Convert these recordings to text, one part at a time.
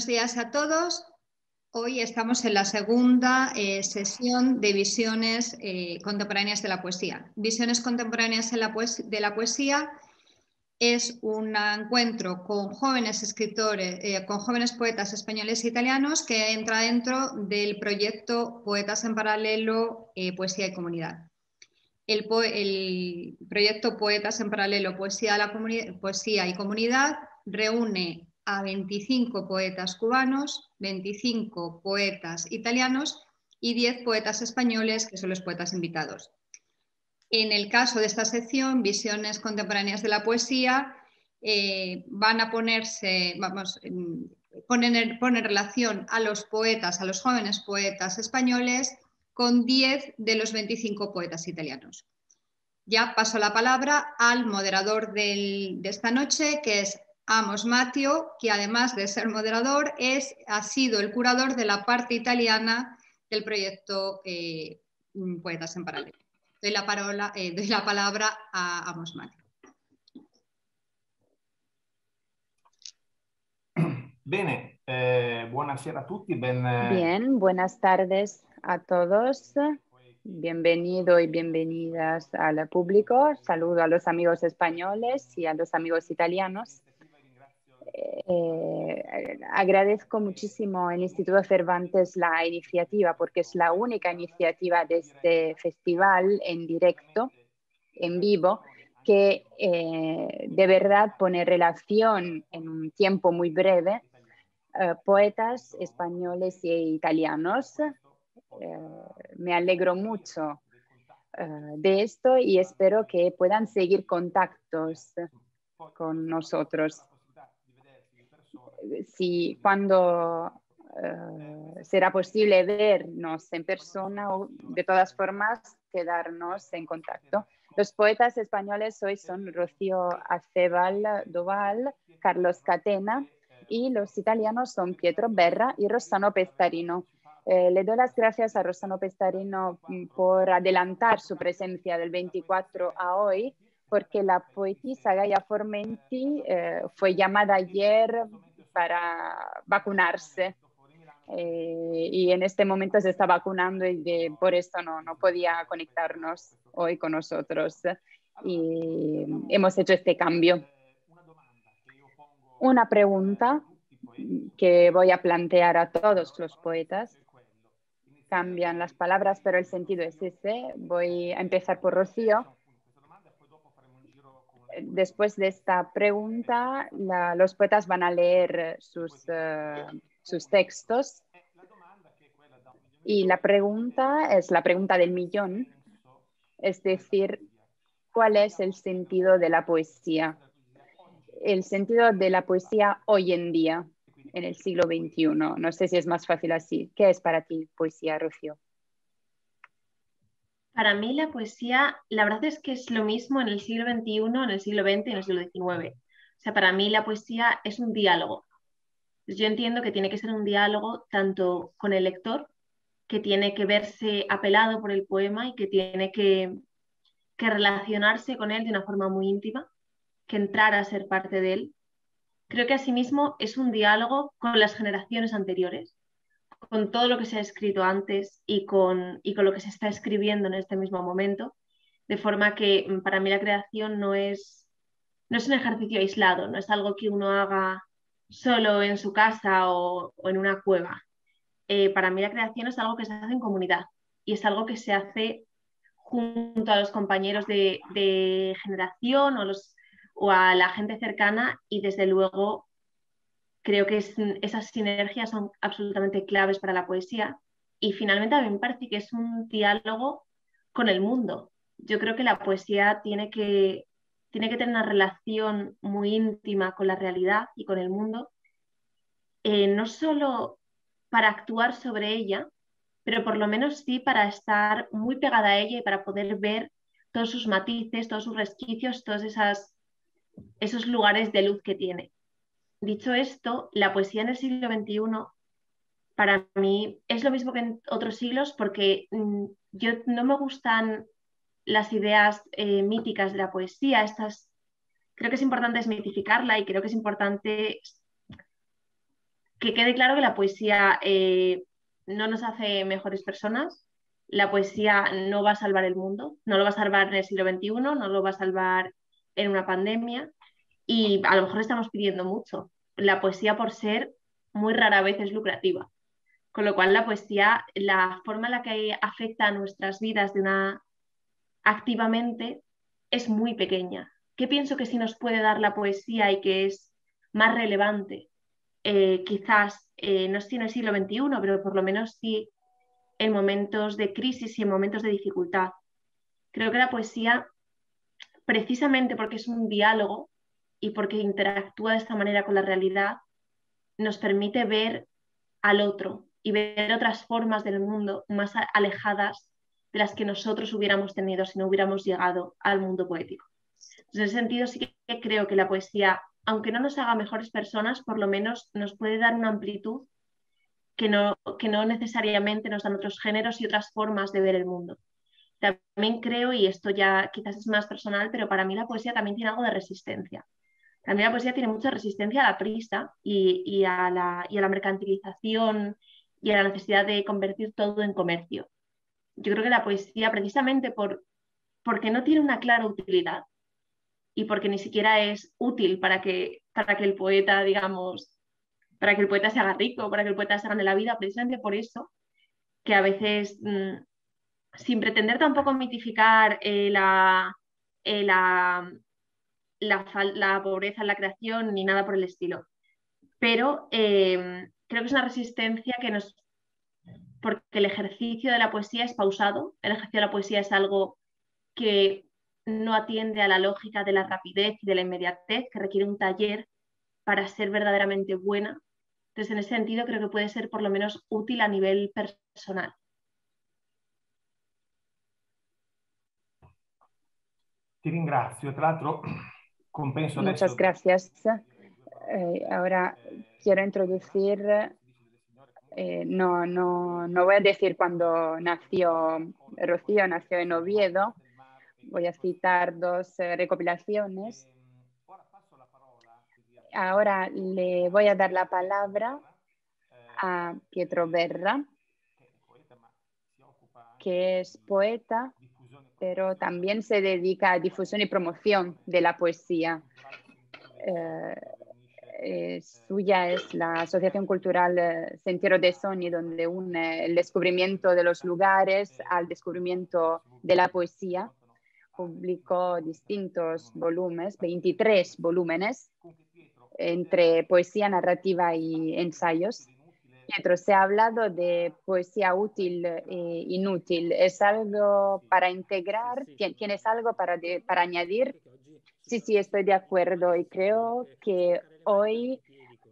Buenos días a todos. Hoy estamos en la segunda eh, sesión de visiones eh, contemporáneas de la poesía. Visiones contemporáneas de la poesía es un encuentro con jóvenes escritores, eh, con jóvenes poetas españoles e italianos que entra dentro del proyecto Poetas en Paralelo, Poesía y Comunidad. El, proyecto Poetas en Paralelo, Poesía y Comunidad reúne a 25 poetas cubanos, 25 poetas italianos y 10 poetas españoles, que son los poetas invitados. En el caso de esta sección, Visiones Contemporáneas de la Poesía, eh, van a ponerse, vamos, ponen en relación a los poetas, a los jóvenes poetas españoles, con 10 de los 25 poetas italianos. Ya paso la palabra al moderador de esta noche, que es Amos Matteo, que además de ser moderador, es, ha sido el curador de la parte italiana del proyecto eh, Poetas en Paralelo. Doy la, parola, eh, doy la palabra a Amos Matteo. Bene, eh, buonasera a tutti. Ben... Eh, Bien, buenas tardes a todos. Bienvenido y bienvenidas al público. Saludo a los amigos españoles y a los amigos italianos. Eh, agradezco muchísimo al Instituto Cervantes la iniciativa porque es la única iniciativa de este festival en directo, en vivo, que eh, de verdad pone relación en un tiempo muy breve eh, poetas españoles e italianos. me alegro mucho de esto y espero que puedan seguir contactos con nosotros si cuando eh, será posible vernos en persona o de todas formas quedarnos en contacto. Los poetas españoles hoy son Rocío Acebal Doval, Carlos Catena y los italianos son Pietro Berra y Rossano Pestarino. Eh, le doy las gracias a Rossano Pestarino mm, por adelantar su presencia del 24 a hoy, porque la poetisa Gaia Formenti eh, fue llamada ayer para vacunarse. Eh, y en este momento se está vacunando y por esto no, no podía conectarnos hoy con nosotros. Y hemos hecho este cambio. Una pregunta que voy a plantear a todos los poetas. Cambian las palabras, pero el sentido es ese. Voy a empezar por Rocío después de esta pregunta, los poetas van a leer sus, eh, sus textos. Y la pregunta es la pregunta del millón, es decir, ¿cuál es el sentido de la poesía? El sentido de la poesía hoy en día, en el siglo XXI. No sé si es más fácil así. ¿Qué es para ti poesía, Rocío? Para mí la poesía, la verdad es que es lo mismo en el siglo XXI, en el siglo XX y en el siglo XIX. O sea, para mí la poesía es un diálogo. Yo entiendo que tiene que ser un diálogo tanto con el lector, que tiene que verse apelado por el poema y que tiene que, que relacionarse con él de una forma muy íntima, que entrar a ser parte de él. Creo que asimismo es un diálogo con las generaciones anteriores con todo lo que se ha escrito antes y con, y con lo que se está escribiendo en este mismo momento, de forma que mm, para mí la creación no es, no es un ejercicio aislado, no es algo que uno haga solo en su casa o, en una cueva. Eh, para mí la creación es algo que se hace en comunidad y es algo que se hace junto a los compañeros de, de generación o, los, o a la gente cercana y desde luego Creo que esas sinergias son absolutamente claves para la poesía y finalmente a mí me parece que es un diálogo con el mundo. Yo creo que la poesía tiene que, tiene que tener una relación muy íntima con la realidad y con el mundo, eh, no solo para actuar sobre ella, pero por lo menos sí para estar muy pegada a ella y para poder ver todos sus matices, todos sus resquicios, todos esas, esos lugares de luz que tiene dicho esto, la poesía en el siglo XXI para mí es lo mismo que en otros siglos porque mm, yo no me gustan las ideas eh, míticas de la poesía. Estas, creo que es importante desmitificarla y creo que es importante que quede claro que la poesía eh, no nos hace mejores personas, la poesía no va a salvar el mundo, no lo va a salvar en el siglo XXI, no lo va a salvar en una pandemia y a lo mejor estamos pidiendo mucho. La poesía por ser muy rara vez es lucrativa. Con lo cual la poesía, la forma en la que afecta a nuestras vidas de una activamente es muy pequeña. ¿Qué pienso que sí nos puede dar la poesía y que es más relevante? Eh, quizás, eh, no sé en el siglo XXI, pero por lo menos sí en momentos de crisis y en momentos de dificultad. Creo que la poesía, precisamente porque es un diálogo y porque interactúa de esta manera con la realidad, nos permite ver al otro y ver otras formas del mundo más alejadas de las que nosotros hubiéramos tenido si no hubiéramos llegado al mundo poético. en ese sentido sí que creo que la poesía, aunque no nos haga mejores personas, por lo menos nos puede dar una amplitud que no, que no necesariamente nos dan otros géneros y otras formas de ver el mundo. También creo, y esto ya quizás es más personal, pero para mí la poesía también tiene algo de resistencia. También la poesía tiene mucha resistencia a la prisa y, a, la, y a la mercantilización y a la necesidad de convertir todo en comercio. Yo creo que la poesía, precisamente por, porque no tiene una clara utilidad y porque ni siquiera es útil para que, para que el poeta, digamos, para que el poeta se haga rico, para que el poeta se gane la vida, precisamente por eso, que a veces, mm, sin pretender tampoco mitificar eh, la, eh, la, la, pobreza en la creación ni nada por el estilo, pero em, creo que es una resistencia que nos... porque el ejercicio de la poesía es pausado, el ejercicio de la poesía es algo que no atiende a la lógica de la rapidez y de la inmediatez, que requiere un taller para ser verdaderamente buena entonces, en ese sentido, creo que puede ser por lo menos útil a nivel personal. Te ringrazio. Tra l'altro, Muchas gracias. Eh, ahora quiero introducir, eh, no, no, no voy a decir cuando nació Rocío, nació en Oviedo. Voy a citar dos eh, recopilaciones ahora le voy a dar la palabra a Pietro Berra, que es poeta, pero también se dedica a difusión y promoción de la poesía. Eh, suya es la Asociación Cultural eh, Sentiero de Sony, donde une el descubrimiento de los lugares al descubrimiento de la poesía. Publicó distintos volúmenes, 23 volúmenes, entre poesía narrativa y ensayos. Pietro, se ha hablado de poesía útil e inútil. ¿Es algo para integrar? ¿Tienes algo para, para añadir? Sí, sí, estoy de acuerdo y creo que hoy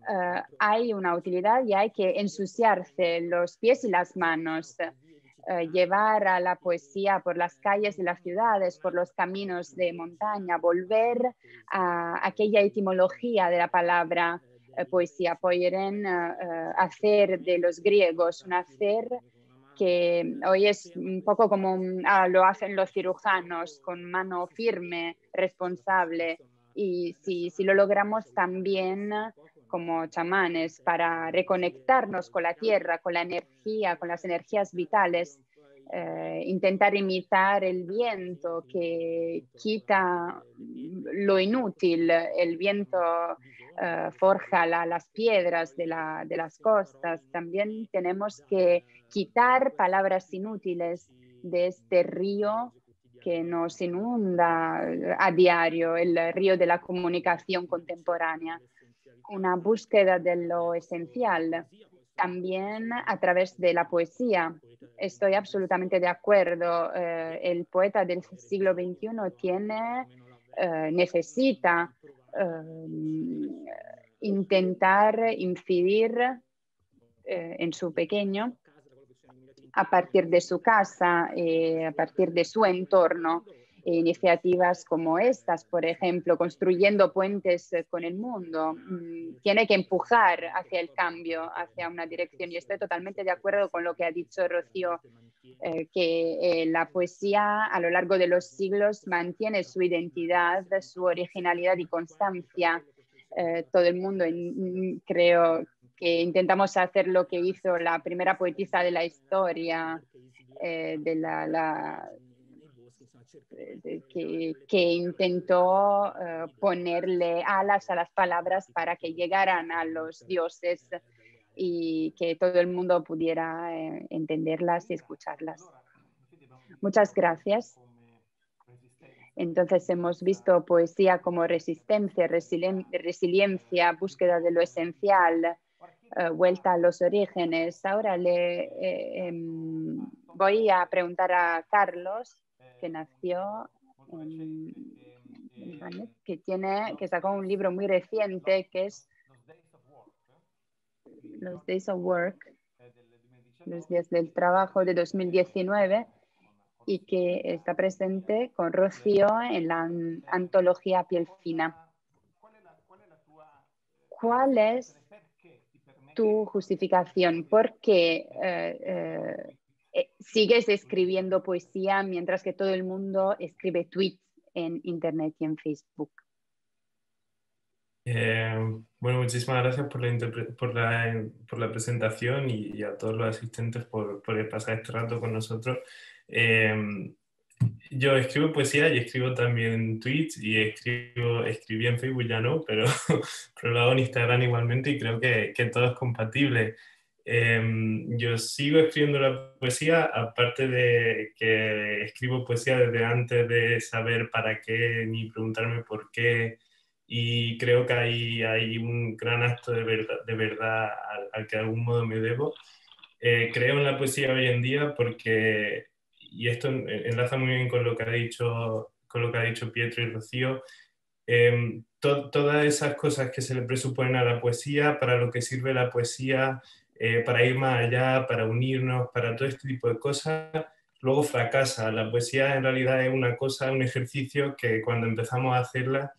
eh, hay una utilidad y hay que ensuciarse los pies y las manos. Eh, llevar a la poesía por las calles de las ciudades, por los caminos de montaña, volver a aquella etimología de la palabra poesía, poieren, eh, hacer de los griegos, un hacer que hoy es un poco como ah, lo hacen los cirujanos, con mano firme, responsable. Y si, si lo logramos también como chamanes para reconectarnos con la tierra, con la energía, con las energías vitales, eh, intentar imitar el viento que quita lo inútil, el viento eh, forja las piedras de, las costas. También tenemos que quitar palabras inútiles de este río que nos inunda a diario, el río de la comunicación contemporánea una búsqueda de lo esencial, también a través de la poesía. Estoy absolutamente de acuerdo. Eh, el poeta del siglo XXI tiene, eh, necesita eh, intentar incidir en su pequeño a partir de su casa, a partir de su entorno iniciativas como estas, por ejemplo, construyendo puentes eh, con el mundo, mm, tiene que empujar hacia el cambio, hacia una dirección. Y estoy totalmente de acuerdo con lo que ha dicho Rocío, eh, que eh, la poesía a lo largo de los siglos mantiene su identidad, su originalidad y constancia. todo el mundo, creo, que intentamos hacer lo que hizo la primera poetisa de la historia, eh, de la, que, intentó eh, ponerle alas a las palabras para que llegaran a los dioses y que todo el mundo pudiera eh, entenderlas y escucharlas. Muchas gracias. Entonces hemos visto poesía como resistencia, resiliencia, búsqueda de lo esencial, eh, vuelta a los orígenes. Ahora le eh, em, voy a preguntar a Carlos, que nació en, que tiene, que sacó un libro muy reciente que es Los Days of Work, los días del trabajo de 2019 y que está presente con Rocío en la antología Piel Fina. ¿Cuál es tu justificación? ¿Por qué eh, eh, eh, sigues escribiendo poesía mientras que todo el mundo escribe tweets en Internet y en Facebook? Bueno, muchísimas gracias por la, por la, presentación y, a todos los asistentes por, por pasar este rato con nosotros. Em, yo escribo poesía y escribo también tweets y escribo, escribí en Facebook ya no, pero, pero lo hago en Instagram igualmente y creo que, que todo es compatible. Em, yo sigo escribiendo la poesía, aparte de que escribo poesía desde antes de saber para qué ni preguntarme por qué. Y creo que hay, hay un gran acto de verdad, de verdad al, que de algún modo me debo. Eh, creo en la poesía hoy en día porque y esto enlaza muy bien con lo que ha dicho, con lo que ha dicho Pietro y Rocío, em, todas esas cosas que se le presuponen a la poesía, para lo que sirve la poesía, eh, para ir más allá, para unirnos, para todo este tipo de cosas, luego fracasa. La poesía en realidad es una cosa, un ejercicio que cuando empezamos a hacerla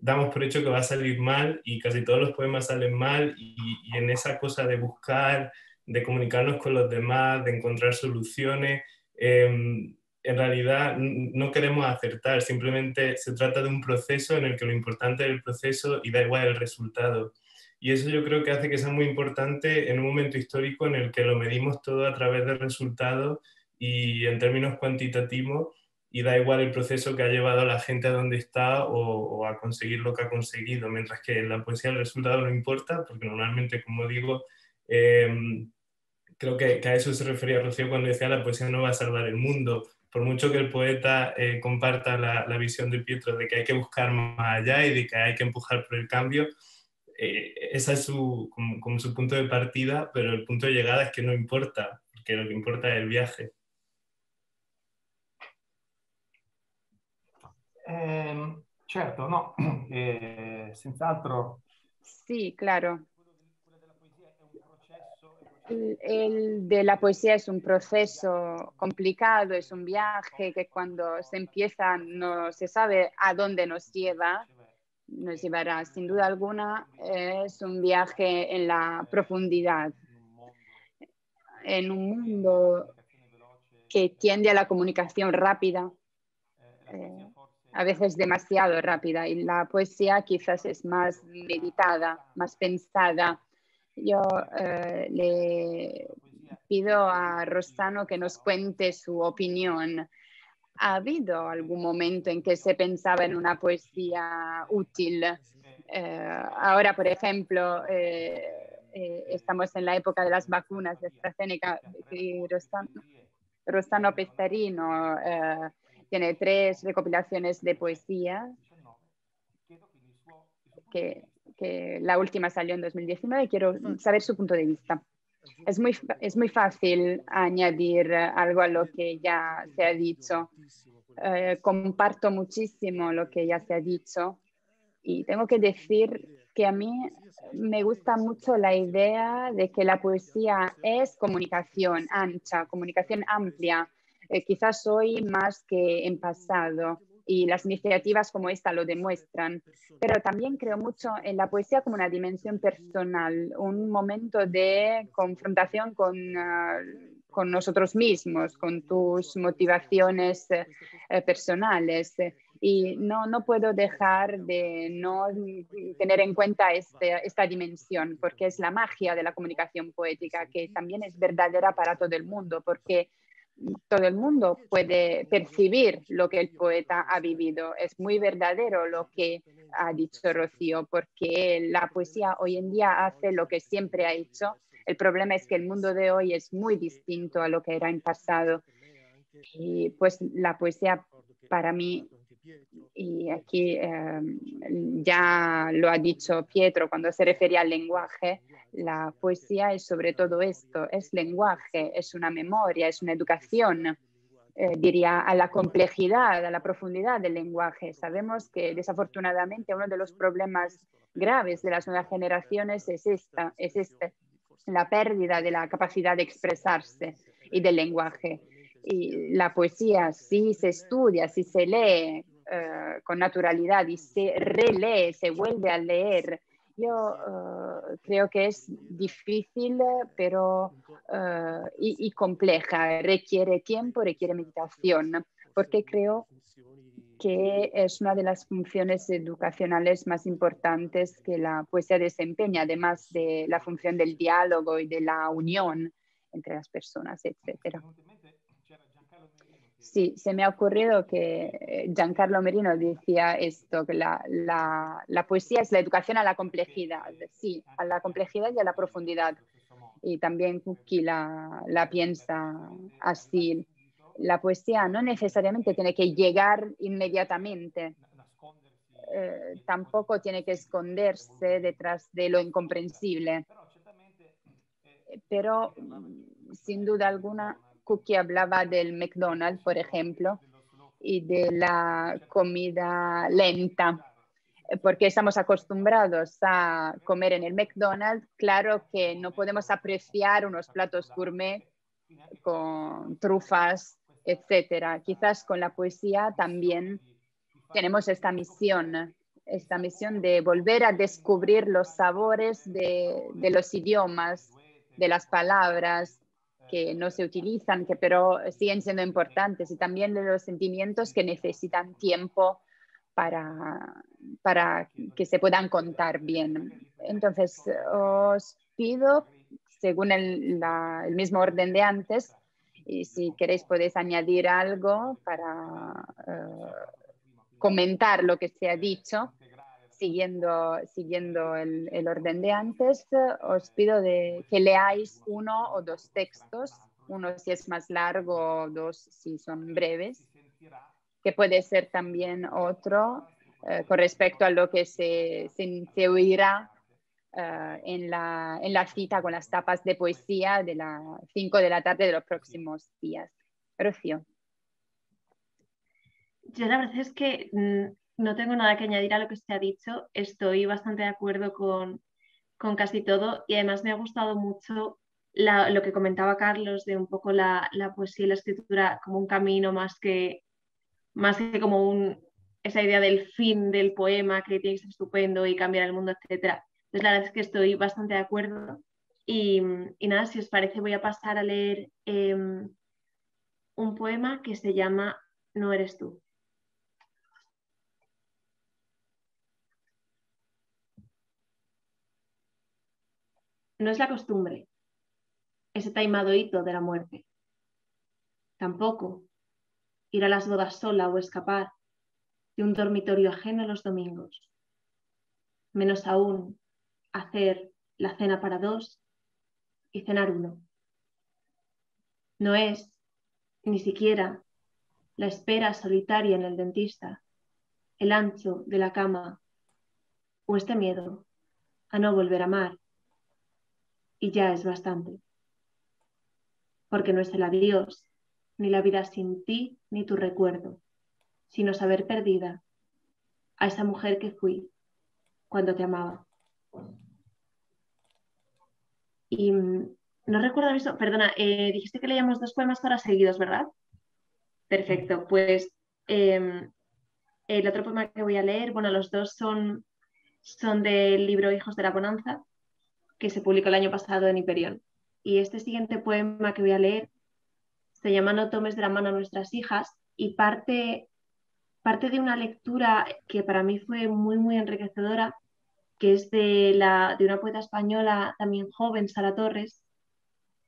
damos por hecho que va a salir mal y casi todos los poemas salen mal y, y en esa cosa de buscar, de comunicarnos con los demás, de encontrar soluciones, Em, en realidad no queremos acertar, simplemente se trata de un proceso en el que lo importante es el proceso y da igual el resultado. Y eso yo creo que hace que sea muy importante en un momento histórico en el que lo medimos todo a través del resultado y en términos cuantitativos y da igual el proceso que ha llevado a la gente a donde está o, a conseguir lo que ha conseguido, mientras que en la poesía el resultado no importa, porque normalmente, como digo, eh, creo que, a eso se refería Rocío cuando decía la poesía no va a salvar el mundo. Por mucho que el poeta eh, comparta la, visión de Pietro de que hay que buscar más allá y de que hay que empujar por el cambio, eh, esa es su, como, su punto de partida, pero el punto de llegada es que no importa, porque lo que importa es el viaje. Eh, certo, no, eh, senz'altro. Sí, claro. El de la poesía es un proceso complicado, es un viaje que cuando se empieza no se sabe a dónde nos lleva, nos llevará. Sin duda alguna es un viaje en la profundidad, en un mundo que tiende a la comunicación rápida, eh, a veces demasiado rápida, y la poesía quizás es más meditada, más pensada yo eh, le pido a Rosano que nos cuente su opinión. ¿Ha habido algún momento en que se pensaba en una poesía útil? Eh, ahora, por ejemplo, eh, estamos en la época de las vacunas de AstraZeneca y Rostano, Pestarino tiene tres recopilaciones de poesía que la última salió en 2019 quiero saber su punto de vista. Es muy, es muy fácil añadir algo a lo que ya se ha dicho. Eh, comparto muchísimo lo que ya se ha dicho y tengo que decir que a mí me gusta mucho la idea de que la poesía es comunicación ancha, comunicación amplia, eh, quizás hoy más que en pasado y las iniciativas como esta lo demuestran. Pero también creo mucho en la poesía como una dimensión personal, un momento de confrontación con, ah, nosotros mismos, con tus motivaciones eh, personales. Y no, no puedo dejar de no tener en cuenta este, esta dimensión, porque es la magia de la comunicación poética, que también es verdadera para todo el mundo, porque todo el mundo puede percibir lo que el poeta ha vivido. Es muy verdadero lo que ha dicho Rocío, porque la poesía hoy en día hace lo que siempre ha hecho. El problema es que el mundo de hoy es muy distinto a lo que era en pasado. Y pues la poesía para mí, y aquí em, ya lo ha dicho Pietro cuando se refería al lenguaje, la poesía es sobre todo esto, es lenguaje, es una memoria, es una educación, eh, diría, a la complejidad, a la profundidad del lenguaje. Sabemos que desafortunadamente uno de los problemas graves de las nuevas generaciones es esta, es este, la pérdida de la capacidad de expresarse y del lenguaje. Y la poesía, si se estudia, si se lee eh, con naturalidad y se relee, se vuelve a leer, yo eh, creo que es difícil, pero eh, y, compleja, requiere tiempo, requiere meditación, porque creo que es una de las funciones educacionales más importantes que la poesía desempeña, además de la función del diálogo y de la unión entre las personas, etcétera. Sí, se me ha ocurrido que eh, Giancarlo Merino decía esto, que la, poesía es la educación a la complejidad, sí, a la complejidad y a la profundidad. Y también Kuki la, la piensa así. La poesía no necesariamente tiene que llegar inmediatamente, eh, tampoco tiene que esconderse detrás de lo incomprensible. Pero sin duda alguna Cookie hablaba del McDonald's, por ejemplo, y de la comida lenta, porque estamos acostumbrados a comer en el McDonald's. Claro que no podemos apreciar unos platos gourmet con trufas, etcétera. Quizás con la poesía también tenemos esta misión, esta misión de volver a descubrir los sabores de, de los idiomas, de las palabras, que no se utilizan, que pero siguen siendo importantes y también de los sentimientos que necesitan tiempo para, para que se puedan contar bien. Entonces, os pido, según el, el mismo orden de antes, y si queréis podéis añadir algo para eh, comentar lo que se ha dicho siguiendo, siguiendo el, el, orden de antes, os pido de que leáis uno o dos textos, uno si es más largo, dos si son breves, que puede ser también otro eh, con respecto a lo que se, se, oirá eh, en, la, en la cita con las tapas de poesía de las 5 de la tarde de los próximos días. Rocío. Yo la verdad es que mm, no tengo nada que añadir a lo que se ha dicho. Estoy bastante de acuerdo con, casi todo y además me ha gustado mucho lo que comentaba Carlos de un poco la, poesía y la escritura como un camino más que, más que como un, esa idea del fin del poema que tiene que ser estupendo y cambiar el mundo, etc. Entonces la verdad es que estoy bastante de acuerdo y, nada, si os parece voy a pasar a leer em, un poema que se llama No eres tú. No es la costumbre, ese taimado hito de la muerte. Tampoco ir a las bodas sola o escapar de un dormitorio ajeno los domingos. Menos aún hacer la cena para dos y cenar uno. No es ni siquiera la espera solitaria en el dentista, el ancho de la cama o este miedo a no volver a amar y ya es bastante. Porque no es el adiós, ni la vida sin ti, ni tu recuerdo, sino saber perdida a esa mujer que fui cuando te amaba. Y mm, no recuerdo eso, perdona, eh, dijiste que leíamos dos poemas para seguidos, ¿verdad? Perfecto, pues em, el otro poema que voy a leer, bueno, los dos son, son del libro Hijos de la Bonanza que se publicó el año pasado en Hiperión. Y este siguiente poema que voy a leer se llama No tomes de la mano a nuestras hijas y parte, parte de una lectura que para mí fue muy, muy enriquecedora, que es de, la, de una poeta española también joven, Sara Torres,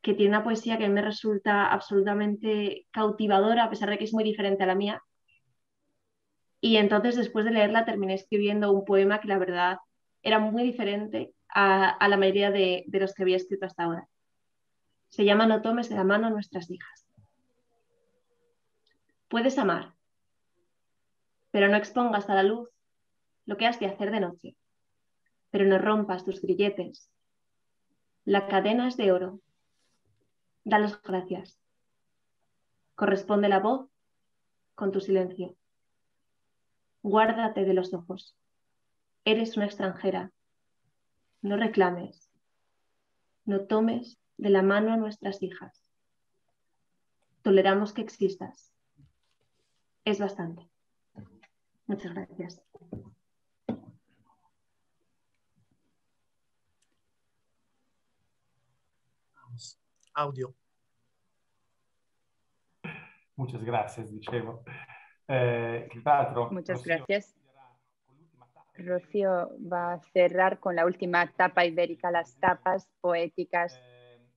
que tiene una poesía que me resulta absolutamente cautivadora, a pesar de que es muy diferente a la mía. Y entonces, después de leerla, terminé escribiendo un poema que la verdad era muy diferente a, la mayoría de, los que había escrito hasta ahora. Se llama No tomes de la mano a nuestras hijas. Puedes amar, pero no expongas a la luz lo que has de hacer de noche, pero no rompas tus grilletes. La cadena es de oro. las gracias. Corresponde la voz con tu silencio. Guárdate de los ojos. Eres una extranjera. No reclames. No tomes de la mano a nuestras hijas. Toleramos que existas. Es bastante. Muchas gracias. Audio. Muchas gracias, dicevo. Eh, Muchas gracias. Rocío va a cerrar con la última etapa ibérica, las tapas poéticas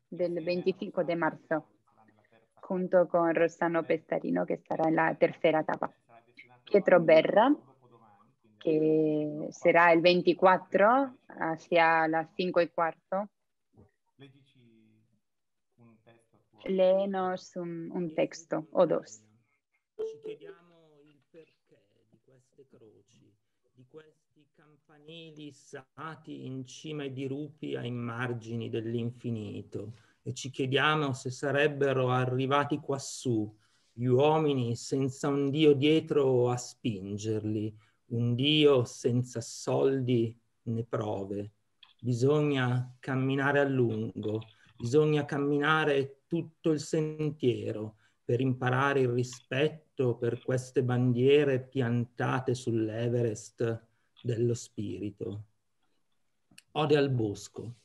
del 25 de marzo, junto con Rosano Pestarino, que estará en la tercera etapa. Pietro Berra, que será el 24 hacia las 5 y cuarto. Léenos un, un texto o dos. Campanili sati in cima ai dirupi ai margini dell'infinito. E ci chiediamo se sarebbero arrivati quassù gli uomini senza un Dio dietro a spingerli, un Dio senza soldi né prove. Bisogna camminare a lungo, bisogna camminare tutto il sentiero per imparare il rispetto per queste bandiere piantate sull'Everest dello spirito. Ode al bosco.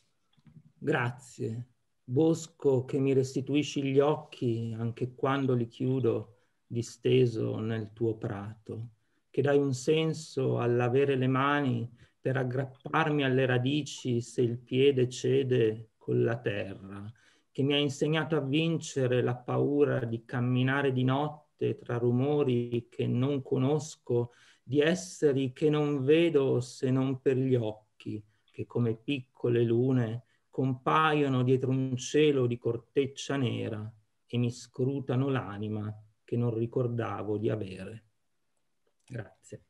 Grazie bosco che mi restituisci gli occhi anche quando li chiudo disteso nel tuo prato, che dai un senso all'avere le mani per aggrapparmi alle radici se il piede cede con la terra, che mi ha insegnato a vincere la paura di camminare di notte tra rumori che non conosco, di esseri che non vedo se non per gli occhi, che come piccole lune compaiono dietro un cielo di corteccia nera e mi scrutano l'anima che non ricordavo di avere. Grazie.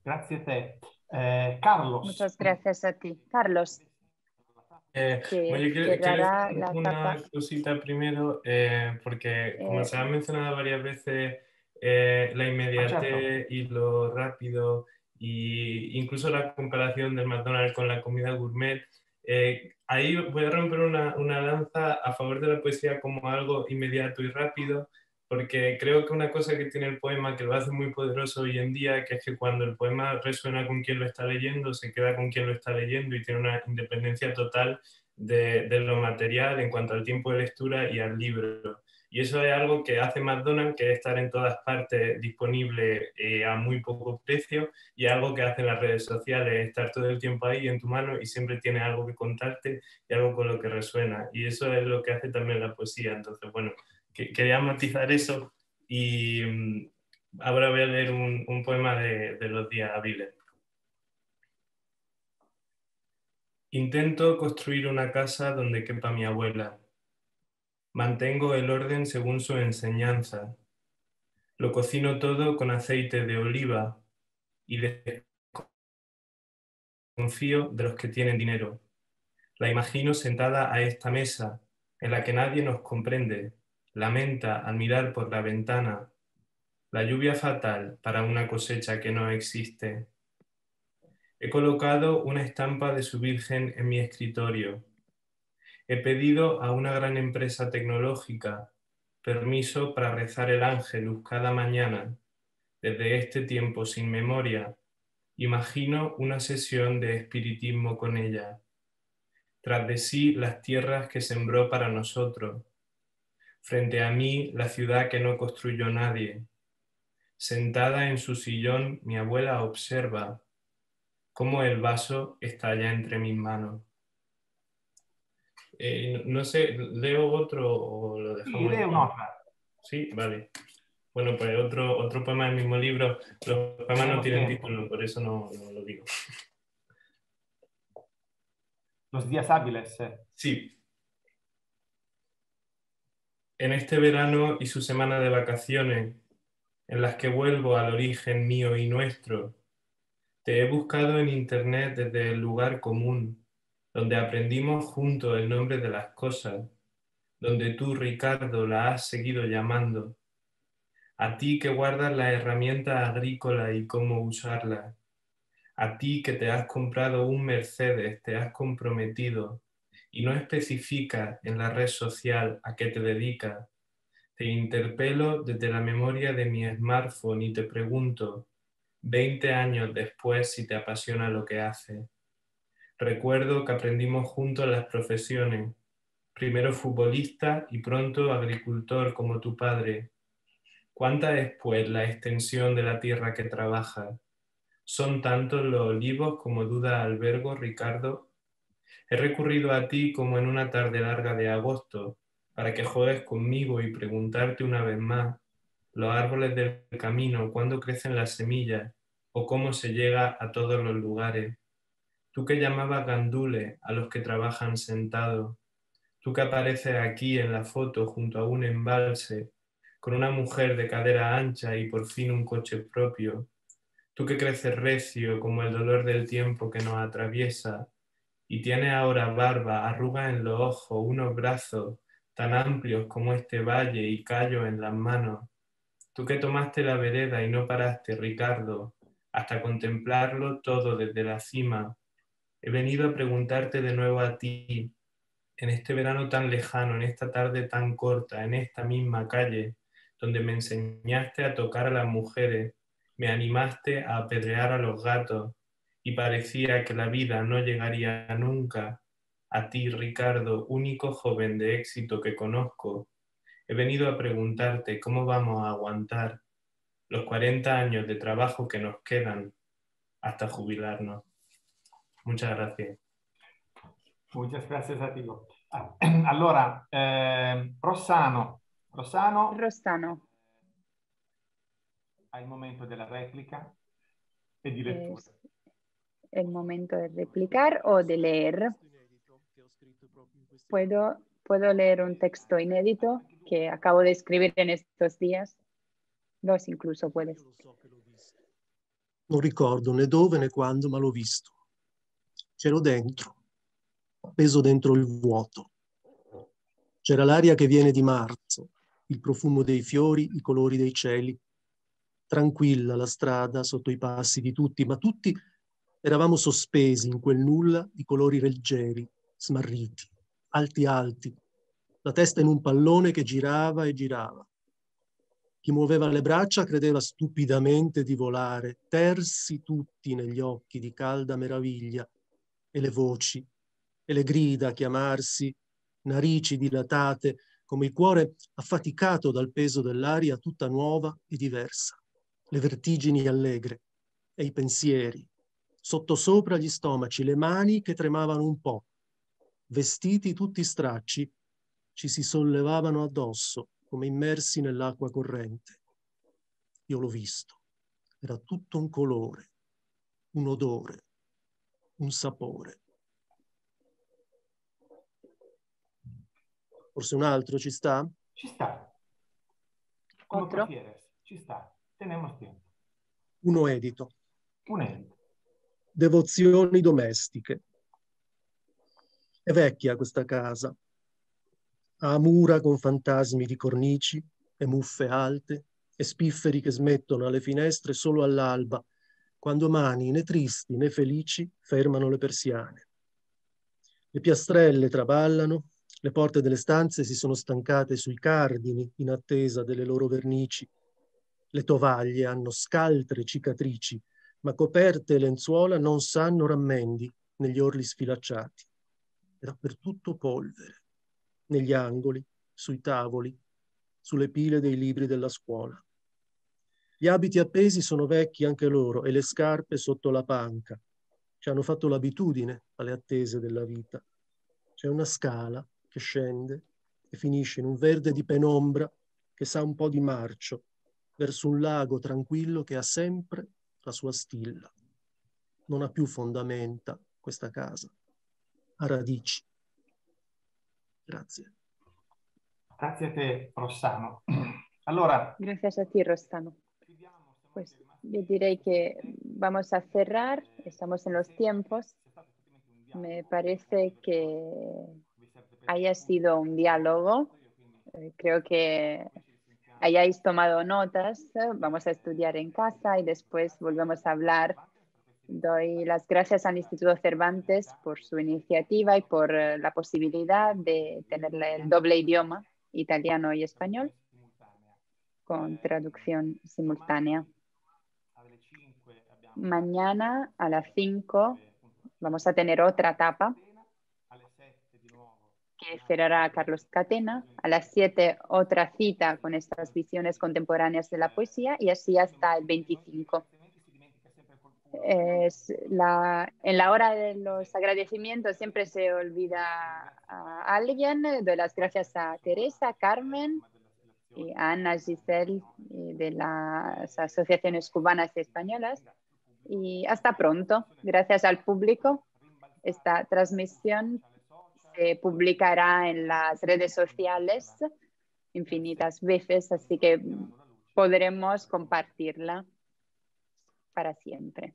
Grazie a te. Eh, Carlos. Muchas gracias a ti. Carlos. Eh, que, bueno, quiero, quiero una cosita primero, eh, porque como eh, se ha mencionado varias veces, eh, la inmediatez y lo rápido, e incluso la comparación del McDonald's con la comida gourmet, eh, ahí voy a romper una, una, lanza a favor de la poesía como algo inmediato y rápido, porque creo que una cosa que tiene el poema que lo hace muy poderoso hoy en día, que es que cuando el poema resuena con quien lo está leyendo, se queda con quien lo está leyendo y tiene una independencia total de, de lo material en cuanto al tiempo de lectura y al libro. Y eso es algo que hace McDonald's, que es estar en todas partes disponible eh, a muy poco precio, y algo que hacen las redes sociales, estar todo el tiempo ahí en tu mano y siempre tiene algo que contarte y algo con lo que resuena. Y eso es lo que hace también la poesía. Entonces, bueno, quería matizar eso y mm, ahora voy a leer un, poema de, de los días hábiles. Intento construir una casa donde quepa mi abuela Mantengo el orden según su enseñanza. Lo cocino todo con aceite de oliva y confío de los que tienen dinero. La imagino sentada a esta mesa en la que nadie nos comprende, lamenta al mirar por la ventana, la lluvia fatal para una cosecha que no existe. He colocado una estampa de su Virgen en mi escritorio He pedido a una gran empresa tecnológica permiso para rezar el ángelus cada mañana. Desde este tiempo sin memoria, imagino una sesión de espiritismo con ella. Tras de sí las tierras que sembró para nosotros. Frente a mí la ciudad que no construyó nadie. Sentada en su sillón, mi abuela observa cómo el vaso está ya entre mis manos. Eh, no, sé, ¿leo otro o lo dejamos? Sí, leo otra. Sí, vale. Bueno, pues otro, otro poema del mismo libro. Los poemas no tienen título, por eso no, no lo digo. Los días hábiles. eh. Sí. En este verano y su semana de vacaciones, en las que vuelvo al origen mío y nuestro, te he buscado en internet desde el lugar común, donde aprendimos juntos el nombre de las cosas, donde tú, Ricardo, la has seguido llamando. A ti que guardas la herramienta agrícola y cómo usarla. A ti que te has comprado un Mercedes, te has comprometido y no especifica en la red social a qué te dedicas. Te interpelo desde la memoria de mi smartphone y te pregunto, 20 años después, si te apasiona lo que haces. Recuerdo que aprendimos juntos las profesiones, primero futbolista y pronto agricultor como tu padre. ¿Cuánta es pues la extensión de la tierra que trabajas? ¿Son tantos los olivos como duda albergo, Ricardo? He recurrido a ti como en una tarde larga de agosto, para que juegues conmigo y preguntarte una vez más, los árboles del camino, cuándo crecen las semillas, o cómo se llega a todos los lugares. Tú que llamabas gandules a los que trabajan sentados, tú que apareces aquí en la foto junto a un embalse, con una mujer de cadera ancha y por fin un coche propio, tú que creces recio como el dolor del tiempo que nos atraviesa, y tienes ahora barba, arrugas en los ojos, unos brazos tan amplios como este valle y callo en las manos. Tú que tomaste la vereda y no paraste, Ricardo, hasta contemplarlo todo desde la cima. He venido a preguntarte de nuevo a ti, en este verano tan lejano, en esta tarde tan corta, en esta misma calle, donde me enseñaste a tocar a las mujeres, me animaste a apedrear a los gatos, y parecía que la vida no llegaría nunca. A ti, Ricardo, único joven de éxito que conozco, he venido a preguntarte cómo vamos a aguantar los 40 años de trabajo que nos quedan hasta jubilarnos. Muchas gracias. Muchas gracias a ti. Ah, Allora, eh, Rossano, Rossano, Rostano, hai il momento della replica e di lettura. es el momento de replicar o de leer. Puedo, puedo leer un texto inédito que acabo de escribir en estos días. Dos incluso puedes. Non ricordo né dove né quando, ma l'ho visto. C'ero dentro, appeso dentro il vuoto. C'era l'aria che viene di marzo, il profumo dei fiori, i colori dei cieli. Tranquilla la strada sotto i passi di tutti, ma tutti eravamo sospesi in quel nulla di colori leggeri, smarriti, alti alti, la testa in un pallone che girava e girava. Chi muoveva le braccia credeva stupidamente di volare, tersi tutti negli occhi di calda meraviglia, e le voci, e le grida a chiamarsi, narici dilatate, come il cuore affaticato dal peso dell'aria tutta nuova e diversa, le vertigini allegre, e i pensieri, sottosopra gli stomaci, le mani che tremavano un po', vestiti tutti stracci, ci si sollevavano addosso come immersi nell'acqua corrente. Io l'ho visto, era tutto un colore, un odore, un sapore. Forse un altro ci sta? Ci sta. Como Otro. Ci sta. Tenemos tiempo. Uno edito. Un edito. Devozioni domestiche. È vecchia questa casa. Ha mura con fantasmi di cornici e muffe alte e spifferi che smettono alle finestre solo all'alba, quando mani né tristi né felici fermano le persiane. Le piastrelle traballano, le porte delle stanze si sono stancate sui cardini in attesa delle loro vernici. Le tovaglie hanno scaltre cicatrici, ma coperte e lenzuola non sanno rammendi negli orli sfilacciati. È dappertutto polvere, negli angoli, sui tavoli, sulle pile dei libri della scuola. Gli abiti appesi sono vecchi anche loro e le scarpe sotto la panca. Ci hanno fatto l'abitudine alle attese della vita. C'è una scala che scende e finisce in un verde di penombra che sa un po' di marcio verso un lago tranquillo che ha sempre la sua stilla. Non ha più fondamenta questa casa, ha radici. Grazie. Grazie a te, Rossano. Allora. Gracias a ti, Rossano. Pues yo diré que vamos a cerrar, estamos en los tiempos. Me parece que haya sido un diálogo. Eh, creo que hayáis tomado notas, vamos a estudiar en casa y después volvemos a hablar. Doy las gracias al Instituto Cervantes por su iniciativa y por eh, la posibilidad de tener el doble idioma, italiano y español, con traducción simultánea. Mañana a las 5 vamos a tener otra etapa que cerrará Carlos Catena. A las 7 otra cita con estas visiones contemporáneas de la poesía y así hasta el 25. Es la, en la hora de los agradecimientos siempre se olvida a alguien. Doy las gracias a Teresa, Carmen, y a Ana Giselle de las asociaciones cubanas y españolas. Y hasta pronto. Gracias al público. Esta transmisión se publicará en las redes sociales infinitas veces, así que podremos compartirla para siempre.